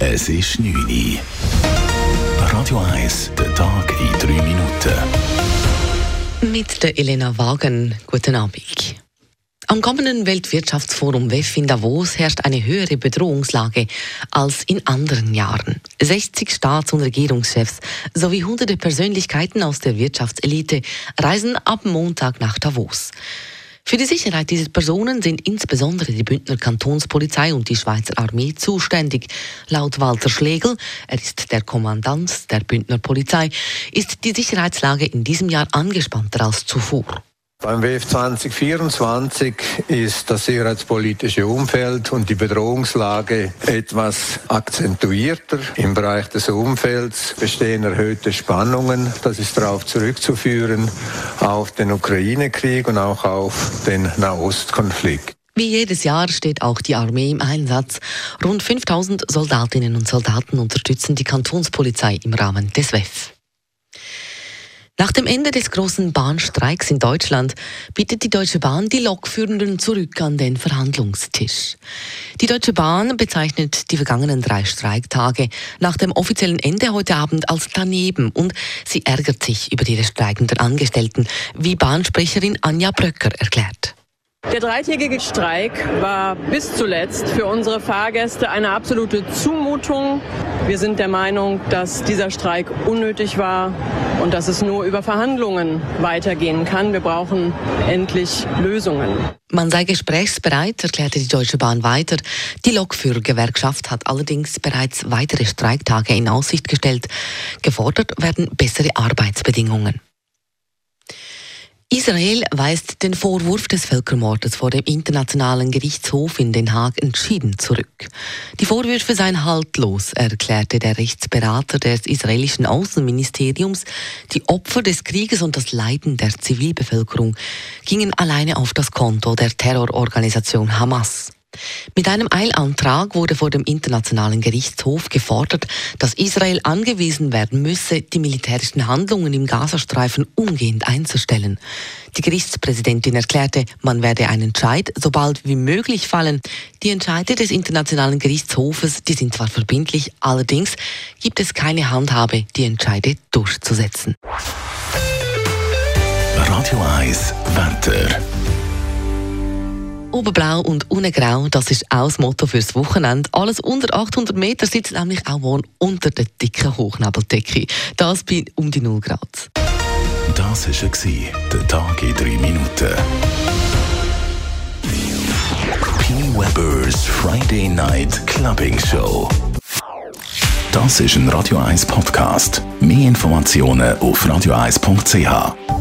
Es ist 9 Uhr. Radio 1, der Tag in 3 Minuten. Mit der Elena Wagen. Guten Abend. Am kommenden Weltwirtschaftsforum WEF in Davos herrscht eine höhere Bedrohungslage als in anderen Jahren. 60 Staats- und Regierungschefs sowie hunderte Persönlichkeiten aus der Wirtschaftselite reisen ab Montag nach Davos. Für die Sicherheit dieser Personen sind insbesondere die Bündner Kantonspolizei und die Schweizer Armee zuständig. Laut Walter Schlegel, er ist der Kommandant der Bündner Polizei, ist die Sicherheitslage in diesem Jahr angespannter als zuvor. Beim WF 2024 ist das sicherheitspolitische Umfeld und die Bedrohungslage etwas akzentuierter. Im Bereich des Umfelds bestehen erhöhte Spannungen. Das ist darauf zurückzuführen auf den Ukraine-Krieg und auch auf den Nahostkonflikt. Wie jedes Jahr steht auch die Armee im Einsatz. Rund 5000 Soldatinnen und Soldaten unterstützen die Kantonspolizei im Rahmen des WEF. Nach dem Ende des großen Bahnstreiks in Deutschland bittet die Deutsche Bahn die Lokführenden zurück an den Verhandlungstisch. Die Deutsche Bahn bezeichnet die vergangenen drei Streiktage nach dem offiziellen Ende heute Abend als daneben und sie ärgert sich über die streikenden Angestellten, wie Bahnsprecherin Anja Bröcker erklärt. Der dreitägige Streik war bis zuletzt für unsere Fahrgäste eine absolute Zumutung. Wir sind der Meinung, dass dieser Streik unnötig war und dass es nur über Verhandlungen weitergehen kann. Wir brauchen endlich Lösungen. Man sei gesprächsbereit, erklärte die Deutsche Bahn weiter. Die Lokführergewerkschaft hat allerdings bereits weitere Streiktage in Aussicht gestellt. Gefordert werden bessere Arbeitsbedingungen. Israel weist den Vorwurf des Völkermordes vor dem Internationalen Gerichtshof in Den Haag entschieden zurück. Die Vorwürfe seien haltlos, erklärte der Rechtsberater des israelischen Außenministeriums. Die Opfer des Krieges und das Leiden der Zivilbevölkerung gingen alleine auf das Konto der Terrororganisation Hamas. Mit einem Eilantrag wurde vor dem Internationalen Gerichtshof gefordert, dass Israel angewiesen werden müsse, die militärischen Handlungen im Gazastreifen umgehend einzustellen. Die Gerichtspräsidentin erklärte, man werde einen Entscheid so bald wie möglich fallen. Die Entscheide des Internationalen Gerichtshofes, die sind zwar verbindlich, allerdings gibt es keine Handhabe, die Entscheide durchzusetzen. Radio 1, Wetter. Oberblau und ungrau, das ist auch das Motto fürs Wochenende. Alles unter 800 Meter sitzt nämlich auch warm unter der dicken Hochnebelдecke. Das bei um die 0 Grad. Das war der Tag in 3 Minuten. P. Weber's Friday Night Clubbing Show. Das ist ein Radio 1 Podcast. Mehr Informationen auf radio1.ch.